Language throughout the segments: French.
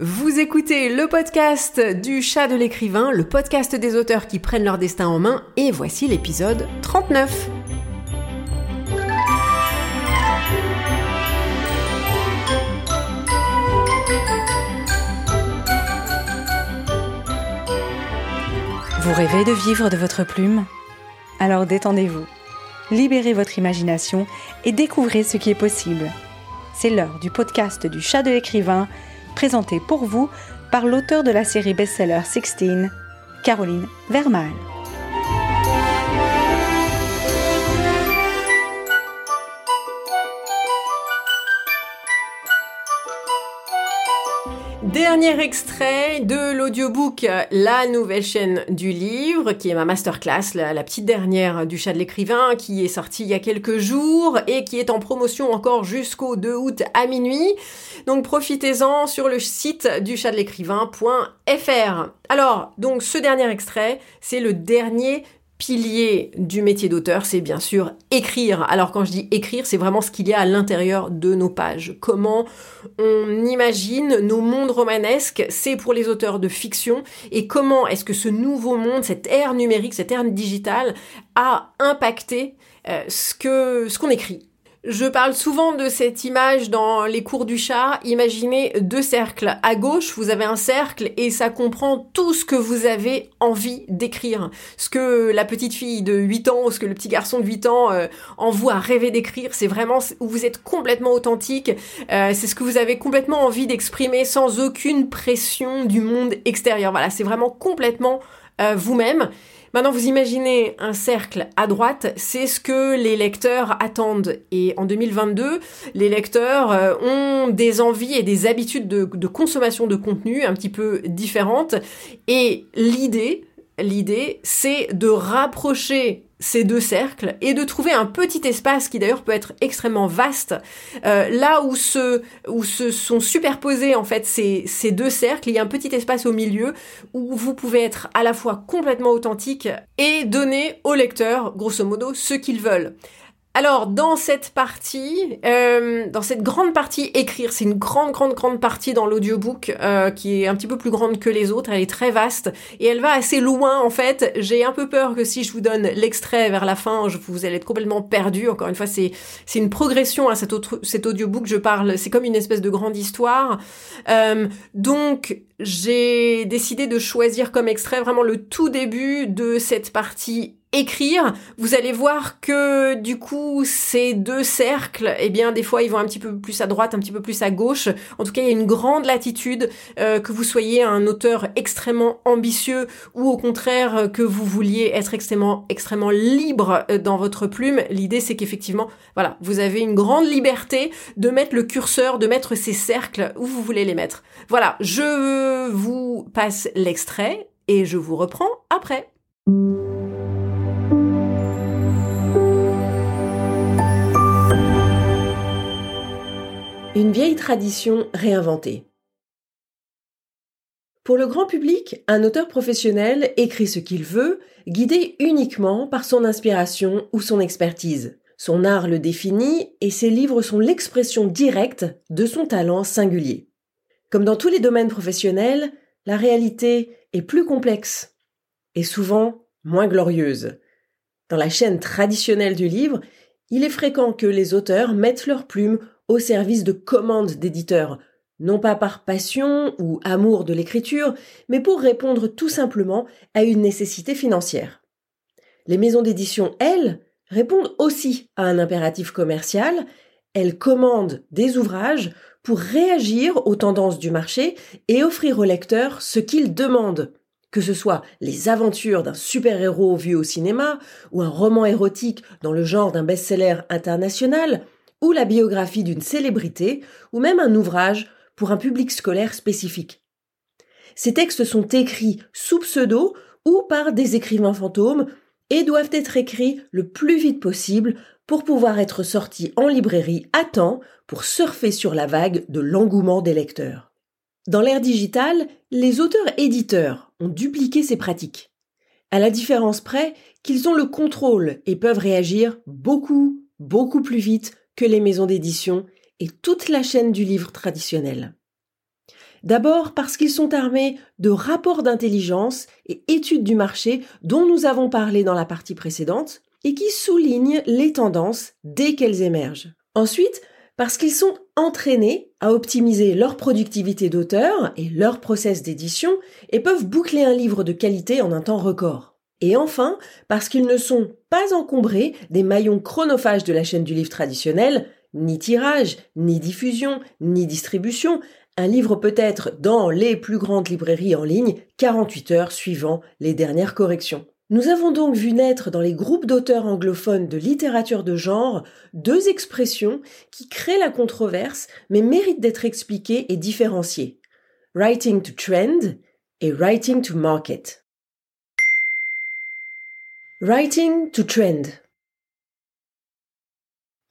Vous écoutez le podcast du chat de l'écrivain, le podcast des auteurs qui prennent leur destin en main, et voici l'épisode 39. Vous rêvez de vivre de votre plume? Alors détendez-vous, libérez votre imagination et découvrez ce qui est possible. C'est l'heure du podcast du chat de l'écrivain présenté pour vous par l'auteur de la série best-seller 16, Caroline Vermal. Dernier extrait de l'audiobook La nouvelle chaîne du livre, qui est ma masterclass, la, petite dernière du chat de l'écrivain, qui est sortie il y a quelques jours et qui est en promotion encore jusqu'au 2 août à minuit. Donc profitez-en sur le site du chat de l'écrivain.fr. Alors, donc ce dernier extrait, c'est le dernier pilier du métier d'auteur, c'est bien sûr écrire. Alors quand je dis écrire, c'est vraiment ce qu'il y a à l'intérieur de nos pages. Comment on imagine nos mondes romanesques, c'est pour les auteurs de fiction, et comment est-ce que ce nouveau monde, cette ère numérique, cette ère digitale, a impacté euh, ce que ce qu'on écrit. Je parle souvent de cette image dans les cours du chat. Imaginez deux cercles. À gauche, vous avez un cercle et ça comprend tout ce que vous avez envie d'écrire. Ce que la petite fille de 8 ans ou ce que le petit garçon de 8 ans euh, envoie à rêver d'écrire. C'est vraiment où vous êtes complètement authentique. Euh, c'est ce que vous avez complètement envie d'exprimer sans aucune pression du monde extérieur. Voilà, c'est vraiment complètement euh, vous-même. Maintenant, vous imaginez un cercle à droite, c'est ce que les lecteurs attendent. Et en 2022, les lecteurs euh, ont des envies et des habitudes de, de consommation de contenu un petit peu différentes. Et l'idée, l'idée, c'est de rapprocher ces deux cercles et de trouver un petit espace qui d'ailleurs peut être extrêmement vaste, euh, là où se, sont superposés en fait ces, ces deux cercles, il y a un petit espace au milieu où vous pouvez être à la fois complètement authentique et donner aux lecteurs, grosso modo, ce qu'ils veulent. Alors dans cette partie, euh, dans cette grande partie écrire, c'est une grande grande grande partie dans l'audiobook euh, qui est un petit peu plus grande que les autres, elle est très vaste et elle va assez loin en fait. J'ai un peu peur que si je vous donne l'extrait vers la fin, je, vous allez être complètement perdu. Encore une fois, c'est c'est une progression à cet autre cet audiobook. Je parle, c'est comme une espèce de grande histoire. Euh, donc j'ai décidé de choisir comme extrait vraiment le tout début de cette partie écrire, vous allez voir que du coup ces deux cercles, eh bien des fois ils vont un petit peu plus à droite, un petit peu plus à gauche. En tout cas, il y a une grande latitude euh, que vous soyez un auteur extrêmement ambitieux ou au contraire que vous vouliez être extrêmement extrêmement libre euh, dans votre plume. L'idée c'est qu'effectivement, voilà, vous avez une grande liberté de mettre le curseur, de mettre ces cercles où vous voulez les mettre. Voilà, je vous passe l'extrait et je vous reprends après. Une vieille tradition réinventée. Pour le grand public, un auteur professionnel écrit ce qu'il veut, guidé uniquement par son inspiration ou son expertise. Son art le définit et ses livres sont l'expression directe de son talent singulier. Comme dans tous les domaines professionnels, la réalité est plus complexe et souvent moins glorieuse. Dans la chaîne traditionnelle du livre, il est fréquent que les auteurs mettent leur plume au service de commandes d'éditeurs, non pas par passion ou amour de l'écriture, mais pour répondre tout simplement à une nécessité financière. Les maisons d'édition, elles, répondent aussi à un impératif commercial, elles commandent des ouvrages pour réagir aux tendances du marché et offrir aux lecteurs ce qu'ils demandent, que ce soit les aventures d'un super-héros vu au cinéma, ou un roman érotique dans le genre d'un best-seller international, ou la biographie d'une célébrité, ou même un ouvrage pour un public scolaire spécifique. Ces textes sont écrits sous pseudo ou par des écrivains fantômes et doivent être écrits le plus vite possible pour pouvoir être sortis en librairie à temps pour surfer sur la vague de l'engouement des lecteurs. Dans l'ère digitale, les auteurs-éditeurs ont dupliqué ces pratiques, à la différence près qu'ils ont le contrôle et peuvent réagir beaucoup, beaucoup plus vite que les maisons d'édition et toute la chaîne du livre traditionnel. D'abord parce qu'ils sont armés de rapports d'intelligence et études du marché dont nous avons parlé dans la partie précédente et qui soulignent les tendances dès qu'elles émergent. Ensuite, parce qu'ils sont entraînés à optimiser leur productivité d'auteur et leur process d'édition et peuvent boucler un livre de qualité en un temps record. Et enfin, parce qu'ils ne sont pas encombrés des maillons chronophages de la chaîne du livre traditionnel, ni tirage, ni diffusion, ni distribution. Un livre peut être dans les plus grandes librairies en ligne 48 heures suivant les dernières corrections. Nous avons donc vu naître dans les groupes d'auteurs anglophones de littérature de genre deux expressions qui créent la controverse mais méritent d'être expliquées et différenciées. Writing to trend et writing to market. Writing to trend.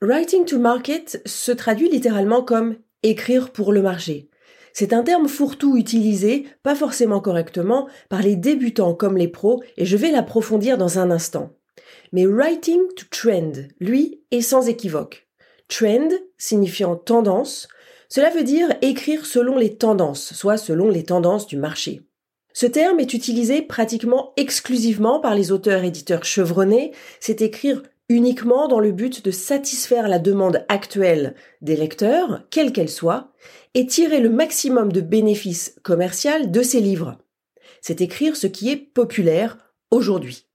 Writing to market se traduit littéralement comme écrire pour le marché. C'est un terme fourre-tout utilisé, pas forcément correctement, par les débutants comme les pros, et je vais l'approfondir dans un instant. Mais writing to trend, lui, est sans équivoque. Trend signifiant tendance, cela veut dire écrire selon les tendances, soit selon les tendances du marché. Ce terme est utilisé pratiquement exclusivement par les auteurs-éditeurs chevronnés, c'est écrire uniquement dans le but de satisfaire la demande actuelle des lecteurs, quelle qu'elle soit, et tirer le maximum de bénéfices commerciaux de ces livres. C'est écrire ce qui est populaire aujourd'hui.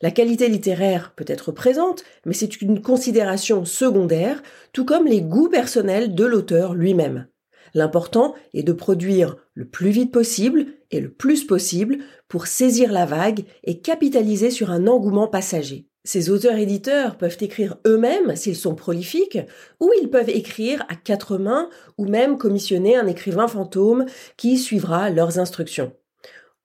La qualité littéraire peut être présente, mais c'est une considération secondaire, tout comme les goûts personnels de l'auteur lui-même. L'important est de produire le plus vite possible et le plus possible pour saisir la vague et capitaliser sur un engouement passager. Ces auteurs-éditeurs peuvent écrire eux-mêmes s'ils sont prolifiques, ou ils peuvent écrire à quatre mains, ou même commissionner un écrivain fantôme qui suivra leurs instructions.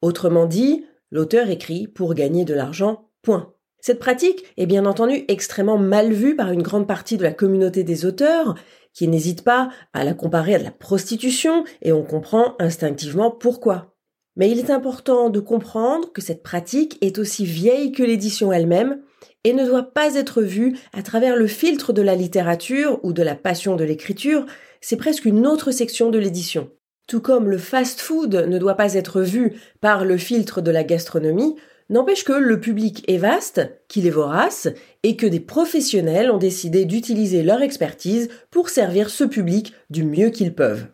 Autrement dit, l'auteur écrit pour gagner de l'argent, point. Cette pratique est bien entendu extrêmement mal vue par une grande partie de la communauté des auteurs, qui n'hésite pas à la comparer à de la prostitution, et on comprend instinctivement pourquoi. Mais il est important de comprendre que cette pratique est aussi vieille que l'édition elle-même, et ne doit pas être vu à travers le filtre de la littérature ou de la passion de l'écriture, c'est presque une autre section de l'édition. Tout comme le fast-food ne doit pas être vu par le filtre de la gastronomie, n'empêche que le public est vaste, qu'il est vorace, et que des professionnels ont décidé d'utiliser leur expertise pour servir ce public du mieux qu'ils peuvent.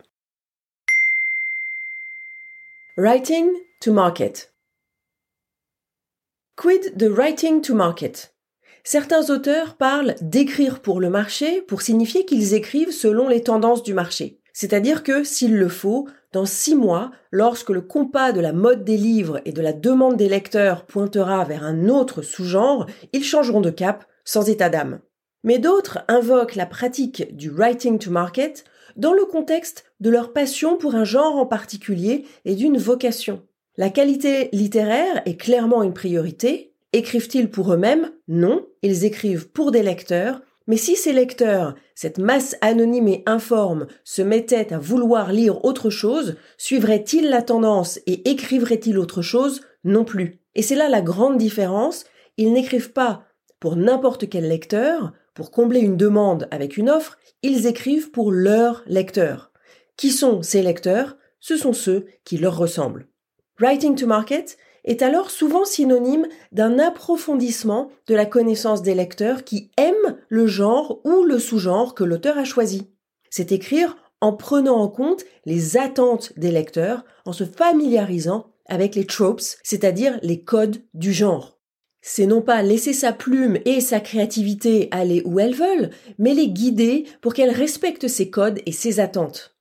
Writing to market. Quid de writing to market? Certains auteurs parlent d'écrire pour le marché pour signifier qu'ils écrivent selon les tendances du marché. C'est-à-dire que, s'il le faut, dans six mois, lorsque le compas de la mode des livres et de la demande des lecteurs pointera vers un autre sous-genre, ils changeront de cap sans état d'âme. Mais d'autres invoquent la pratique du writing to market dans le contexte de leur passion pour un genre en particulier et d'une vocation. La qualité littéraire est clairement une priorité, Écrivent-ils pour eux-mêmes? Non, ils écrivent pour des lecteurs, mais si ces lecteurs, cette masse anonyme et informe, se mettaient à vouloir lire autre chose, suivraient-ils la tendance et écrivraient-ils autre chose? Non plus. Et c'est là la grande différence, ils n'écrivent pas pour n'importe quel lecteur, pour combler une demande avec une offre, ils écrivent pour leurs lecteurs. Qui sont ces lecteurs? Ce sont ceux qui leur ressemblent. Writing to Market, est alors souvent synonyme d'un approfondissement de la connaissance des lecteurs qui aiment le genre ou le sous-genre que l'auteur a choisi. C'est écrire en prenant en compte les attentes des lecteurs, en se familiarisant avec les tropes, c'est-à-dire les codes du genre. C'est non pas laisser sa plume et sa créativité aller où elles veulent, mais les guider pour qu'elles respectent ces codes et ces attentes.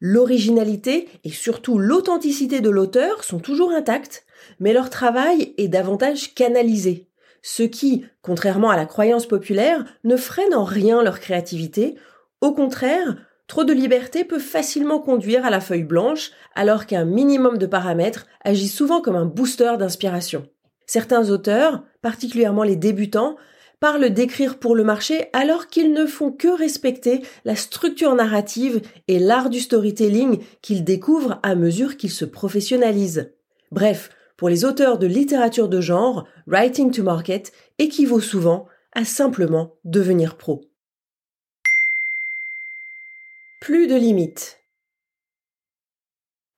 L'originalité et surtout l'authenticité de l'auteur sont toujours intactes, mais leur travail est davantage canalisé, ce qui, contrairement à la croyance populaire, ne freine en rien leur créativité, au contraire, trop de liberté peut facilement conduire à la feuille blanche, alors qu'un minimum de paramètres agit souvent comme un booster d'inspiration. Certains auteurs, particulièrement les débutants, parlent d'écrire pour le marché alors qu'ils ne font que respecter la structure narrative et l'art du storytelling qu'ils découvrent à mesure qu'ils se professionnalisent. Bref, pour les auteurs de littérature de genre, writing to market équivaut souvent à simplement devenir pro. Plus de limites.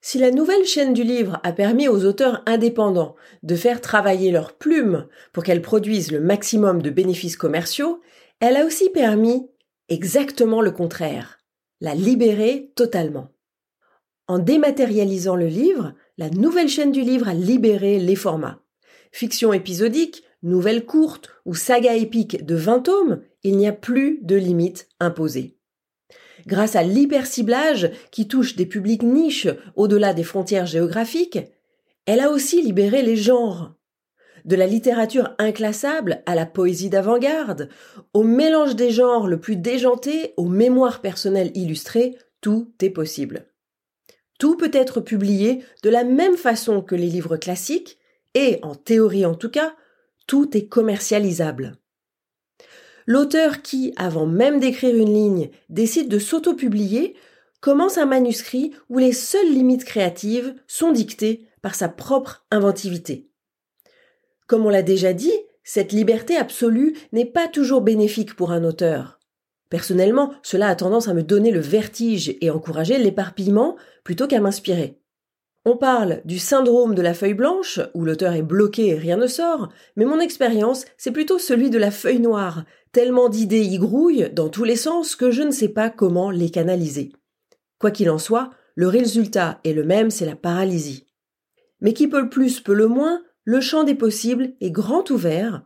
Si la nouvelle chaîne du livre a permis aux auteurs indépendants de faire travailler leurs plumes pour qu'elles produisent le maximum de bénéfices commerciaux, elle a aussi permis exactement le contraire, la libérer totalement. En dématérialisant le livre, la nouvelle chaîne du livre a libéré les formats. Fiction épisodique, nouvelle courte ou saga épique de 20 tomes, il n'y a plus de limites imposées grâce à l'hyperciblage qui touche des publics niches au-delà des frontières géographiques, elle a aussi libéré les genres. De la littérature inclassable à la poésie d'avant-garde, au mélange des genres le plus déjanté, aux mémoires personnelles illustrées, tout est possible. Tout peut être publié de la même façon que les livres classiques, et, en théorie en tout cas, tout est commercialisable. L'auteur qui, avant même d'écrire une ligne, décide de s'auto-publier, commence un manuscrit où les seules limites créatives sont dictées par sa propre inventivité. Comme on l'a déjà dit, cette liberté absolue n'est pas toujours bénéfique pour un auteur. Personnellement, cela a tendance à me donner le vertige et encourager l'éparpillement plutôt qu'à m'inspirer. On parle du syndrome de la feuille blanche, où l'auteur est bloqué et rien ne sort, mais mon expérience, c'est plutôt celui de la feuille noire, tellement d'idées y grouillent dans tous les sens que je ne sais pas comment les canaliser. Quoi qu'il en soit, le résultat est le même, c'est la paralysie. Mais qui peut le plus peut le moins, le champ des possibles est grand ouvert,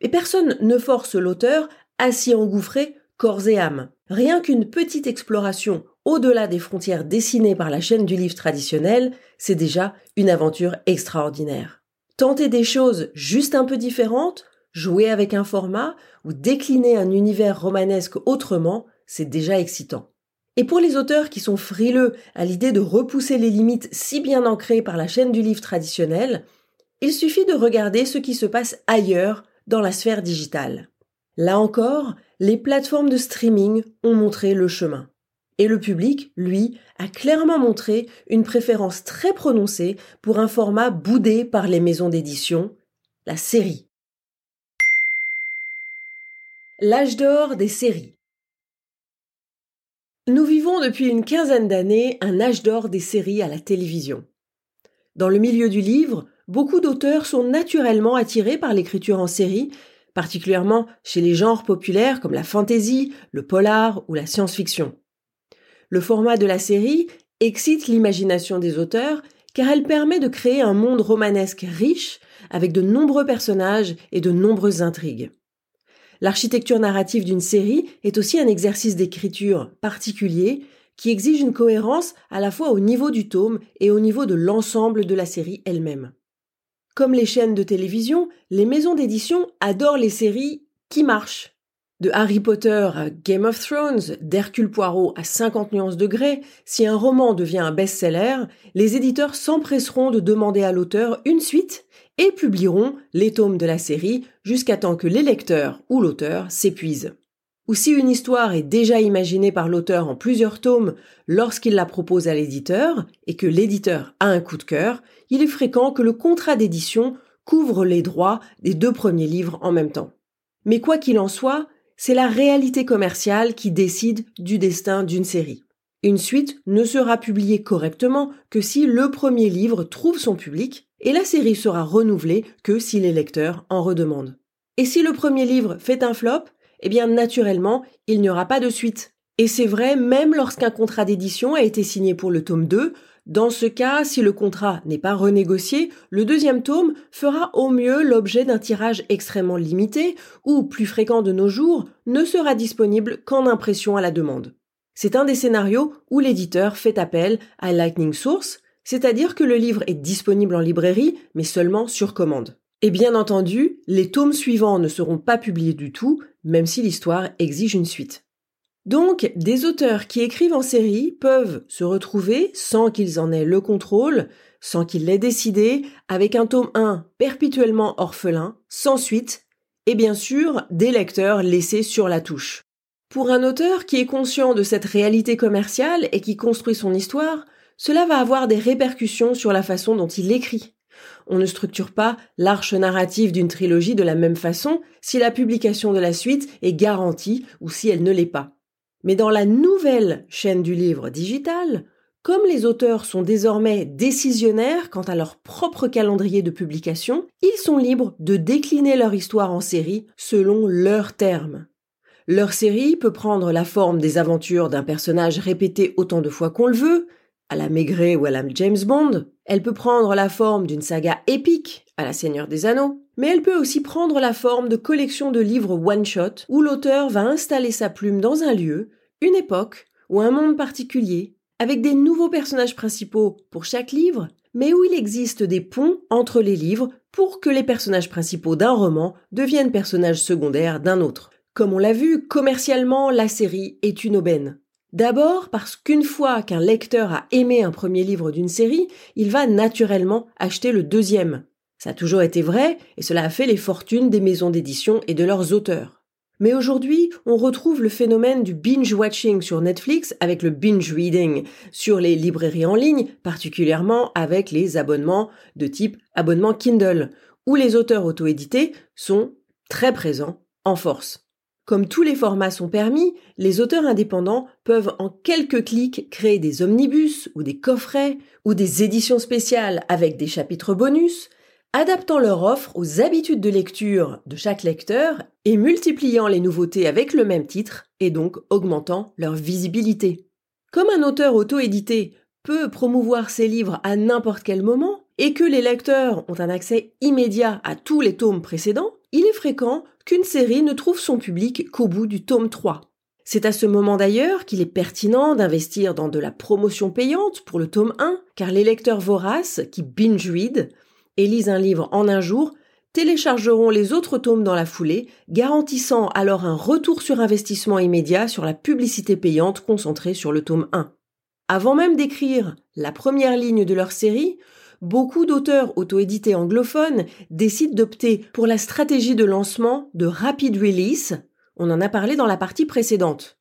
et personne ne force l'auteur à s'y engouffrer corps et âme. Rien qu'une petite exploration au-delà des frontières dessinées par la chaîne du livre traditionnel, c'est déjà une aventure extraordinaire. Tenter des choses juste un peu différentes, jouer avec un format ou décliner un univers romanesque autrement, c'est déjà excitant. Et pour les auteurs qui sont frileux à l'idée de repousser les limites si bien ancrées par la chaîne du livre traditionnel, il suffit de regarder ce qui se passe ailleurs dans la sphère digitale. Là encore, les plateformes de streaming ont montré le chemin. Et le public, lui, a clairement montré une préférence très prononcée pour un format boudé par les maisons d'édition, la série. L'âge d'or des séries. Nous vivons depuis une quinzaine d'années un âge d'or des séries à la télévision. Dans le milieu du livre, beaucoup d'auteurs sont naturellement attirés par l'écriture en série, particulièrement chez les genres populaires comme la fantasy, le polar ou la science-fiction. Le format de la série excite l'imagination des auteurs car elle permet de créer un monde romanesque riche avec de nombreux personnages et de nombreuses intrigues. L'architecture narrative d'une série est aussi un exercice d'écriture particulier qui exige une cohérence à la fois au niveau du tome et au niveau de l'ensemble de la série elle-même. Comme les chaînes de télévision, les maisons d'édition adorent les séries qui marchent, de Harry Potter à Game of Thrones, d'Hercule Poirot à 50 nuances degrés, si un roman devient un best-seller, les éditeurs s'empresseront de demander à l'auteur une suite et publieront les tomes de la série jusqu'à temps que les lecteurs ou l'auteur s'épuisent. Ou si une histoire est déjà imaginée par l'auteur en plusieurs tomes lorsqu'il la propose à l'éditeur et que l'éditeur a un coup de cœur, il est fréquent que le contrat d'édition couvre les droits des deux premiers livres en même temps. Mais quoi qu'il en soit, c'est la réalité commerciale qui décide du destin d'une série. Une suite ne sera publiée correctement que si le premier livre trouve son public, et la série sera renouvelée que si les lecteurs en redemandent. Et si le premier livre fait un flop, eh bien naturellement, il n'y aura pas de suite. Et c'est vrai même lorsqu'un contrat d'édition a été signé pour le tome 2, dans ce cas, si le contrat n'est pas renégocié, le deuxième tome fera au mieux l'objet d'un tirage extrêmement limité ou, plus fréquent de nos jours, ne sera disponible qu'en impression à la demande. C'est un des scénarios où l'éditeur fait appel à Lightning Source, c'est-à-dire que le livre est disponible en librairie, mais seulement sur commande. Et bien entendu, les tomes suivants ne seront pas publiés du tout, même si l'histoire exige une suite. Donc, des auteurs qui écrivent en série peuvent se retrouver, sans qu'ils en aient le contrôle, sans qu'ils l'aient décidé, avec un tome 1 perpétuellement orphelin, sans suite, et bien sûr des lecteurs laissés sur la touche. Pour un auteur qui est conscient de cette réalité commerciale et qui construit son histoire, cela va avoir des répercussions sur la façon dont il écrit. On ne structure pas l'arche narrative d'une trilogie de la même façon si la publication de la suite est garantie ou si elle ne l'est pas. Mais dans la nouvelle chaîne du livre digital, comme les auteurs sont désormais décisionnaires quant à leur propre calendrier de publication, ils sont libres de décliner leur histoire en série selon leurs termes. Leur série peut prendre la forme des aventures d'un personnage répété autant de fois qu'on le veut, à la Maigret ou à la James Bond. Elle peut prendre la forme d'une saga épique, à la Seigneur des Anneaux. Mais elle peut aussi prendre la forme de collections de livres one-shot, où l'auteur va installer sa plume dans un lieu, une époque ou un monde particulier, avec des nouveaux personnages principaux pour chaque livre, mais où il existe des ponts entre les livres pour que les personnages principaux d'un roman deviennent personnages secondaires d'un autre. Comme on l'a vu, commercialement, la série est une aubaine. D'abord parce qu'une fois qu'un lecteur a aimé un premier livre d'une série, il va naturellement acheter le deuxième. Ça a toujours été vrai, et cela a fait les fortunes des maisons d'édition et de leurs auteurs. Mais aujourd'hui, on retrouve le phénomène du binge-watching sur Netflix avec le binge-reading sur les librairies en ligne, particulièrement avec les abonnements de type abonnement Kindle, où les auteurs auto-édités sont très présents en force. Comme tous les formats sont permis, les auteurs indépendants peuvent en quelques clics créer des omnibus ou des coffrets ou des éditions spéciales avec des chapitres bonus, adaptant leur offre aux habitudes de lecture de chaque lecteur et multipliant les nouveautés avec le même titre et donc augmentant leur visibilité. Comme un auteur auto-édité peut promouvoir ses livres à n'importe quel moment et que les lecteurs ont un accès immédiat à tous les tomes précédents, il est fréquent qu'une série ne trouve son public qu'au bout du tome 3. C'est à ce moment d'ailleurs qu'il est pertinent d'investir dans de la promotion payante pour le tome 1, car les lecteurs voraces qui binge-read et lisent un livre en un jour téléchargeront les autres tomes dans la foulée, garantissant alors un retour sur investissement immédiat sur la publicité payante concentrée sur le tome 1. Avant même d'écrire la première ligne de leur série, beaucoup d'auteurs auto-édités anglophones décident d'opter pour la stratégie de lancement de rapid release. On en a parlé dans la partie précédente.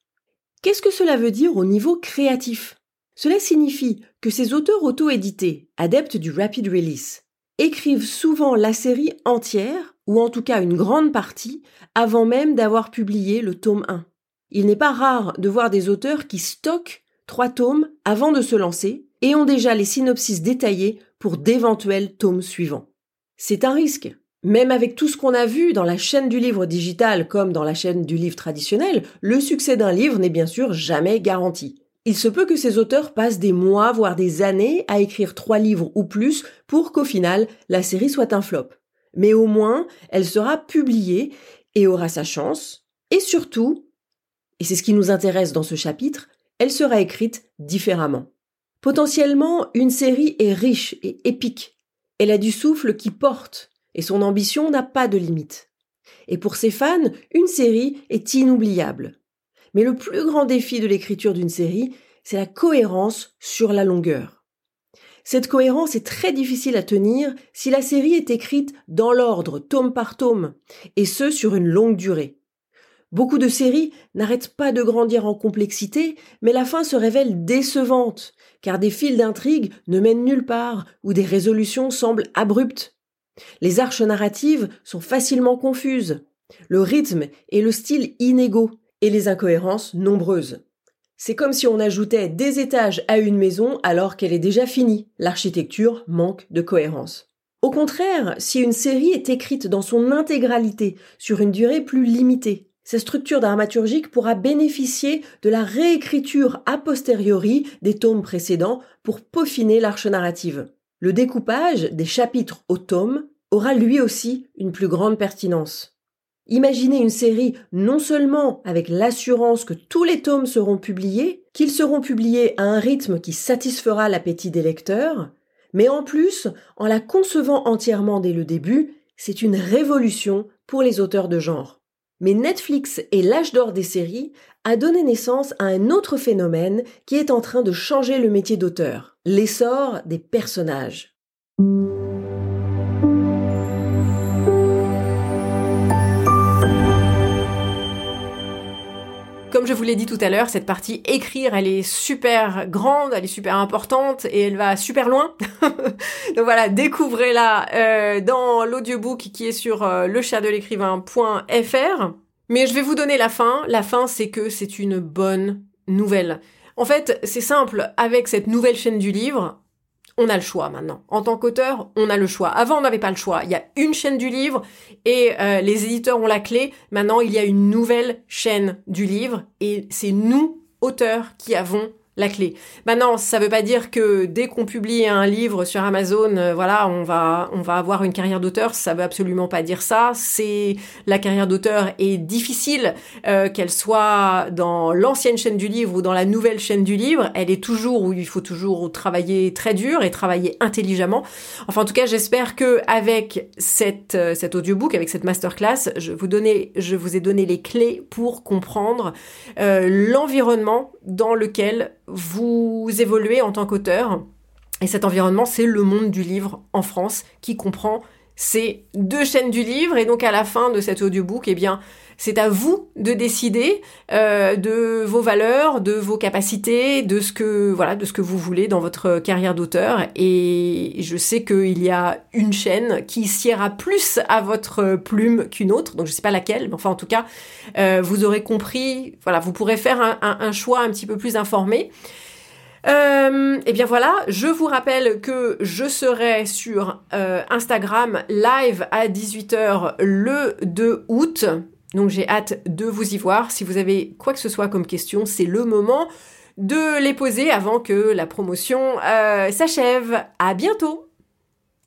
Qu'est-ce que cela veut dire au niveau créatif? Cela signifie que ces auteurs auto-édités, adeptes du rapid release, écrivent souvent la série entière, ou en tout cas une grande partie, avant même d'avoir publié le tome 1. Il n'est pas rare de voir des auteurs qui stockent trois tomes avant de se lancer et ont déjà les synopsis détaillés pour d'éventuels tomes suivants. C'est un risque. Même avec tout ce qu'on a vu dans la chaîne du livre digital comme dans la chaîne du livre traditionnel, le succès d'un livre n'est bien sûr jamais garanti. Il se peut que ces auteurs passent des mois, voire des années à écrire trois livres ou plus pour qu'au final la série soit un flop. Mais au moins, elle sera publiée et aura sa chance. Et surtout, et c'est ce qui nous intéresse dans ce chapitre, elle sera écrite différemment. Potentiellement, une série est riche et épique. Elle a du souffle qui porte, et son ambition n'a pas de limite. Et pour ses fans, une série est inoubliable. Mais le plus grand défi de l'écriture d'une série, c'est la cohérence sur la longueur. Cette cohérence est très difficile à tenir si la série est écrite dans l'ordre, tome par tome, et ce sur une longue durée. Beaucoup de séries n'arrêtent pas de grandir en complexité, mais la fin se révèle décevante, car des fils d'intrigue ne mènent nulle part, ou des résolutions semblent abruptes. Les arches narratives sont facilement confuses, le rythme et le style inégaux, et les incohérences nombreuses. C'est comme si on ajoutait des étages à une maison alors qu'elle est déjà finie. L'architecture manque de cohérence. Au contraire, si une série est écrite dans son intégralité sur une durée plus limitée, sa structure dramaturgique pourra bénéficier de la réécriture a posteriori des tomes précédents pour peaufiner l'arche narrative. Le découpage des chapitres au tome aura lui aussi une plus grande pertinence. Imaginez une série non seulement avec l'assurance que tous les tomes seront publiés, qu'ils seront publiés à un rythme qui satisfera l'appétit des lecteurs, mais en plus, en la concevant entièrement dès le début, c'est une révolution pour les auteurs de genre. Mais Netflix et l'âge d'or des séries a donné naissance à un autre phénomène qui est en train de changer le métier d'auteur, l'essor des personnages. Comme je vous l'ai dit tout à l'heure, cette partie écrire, elle est super grande, elle est super importante et elle va super loin. Donc voilà, découvrez-la euh, dans l'audiobook qui est sur euh. Mais je vais vous donner la fin. La fin, c'est que c'est une bonne nouvelle. En fait, c'est simple, avec cette nouvelle chaîne du livre, on a le choix maintenant. En tant qu'auteur, on a le choix. Avant, on n'avait pas le choix. Il y a une chaîne du livre et euh, les éditeurs ont la clé. Maintenant, il y a une nouvelle chaîne du livre et c'est nous, auteurs, qui avons la clé. Maintenant, ça veut pas dire que dès qu'on publie un livre sur Amazon, euh, voilà, on va on va avoir une carrière d'auteur. Ça veut absolument pas dire ça. C'est la carrière d'auteur est difficile, euh, qu'elle soit dans l'ancienne chaîne du livre ou dans la nouvelle chaîne du livre. Elle est toujours où il faut toujours travailler très dur et travailler intelligemment. Enfin, en tout cas, j'espère que avec cette euh, cet audiobook, avec cette masterclass, je vous donner, je vous ai donné les clés pour comprendre l'environnement dans lequel vous évoluez en tant qu'auteur. Et cet environnement, c'est le monde du livre en France qui comprend ces deux chaînes du livre. Et donc à la fin de cet audiobook, eh bien, c'est à vous de décider euh, de vos valeurs, de vos capacités, de ce que voilà, de ce que vous voulez dans votre carrière d'auteur. Et je sais qu'il y a une chaîne qui siera plus à votre plume qu'une autre. Donc je sais pas laquelle, mais enfin en tout cas, euh, vous aurez compris. Voilà, vous pourrez faire un choix un petit peu plus informé. Euh, et eh bien voilà, je vous rappelle que je serai sur euh, Instagram live à 18h le 2 août. Donc j'ai hâte de vous y voir. Si vous avez quoi que ce soit comme question, c'est le moment de les poser avant que la promotion euh, s'achève. À bientôt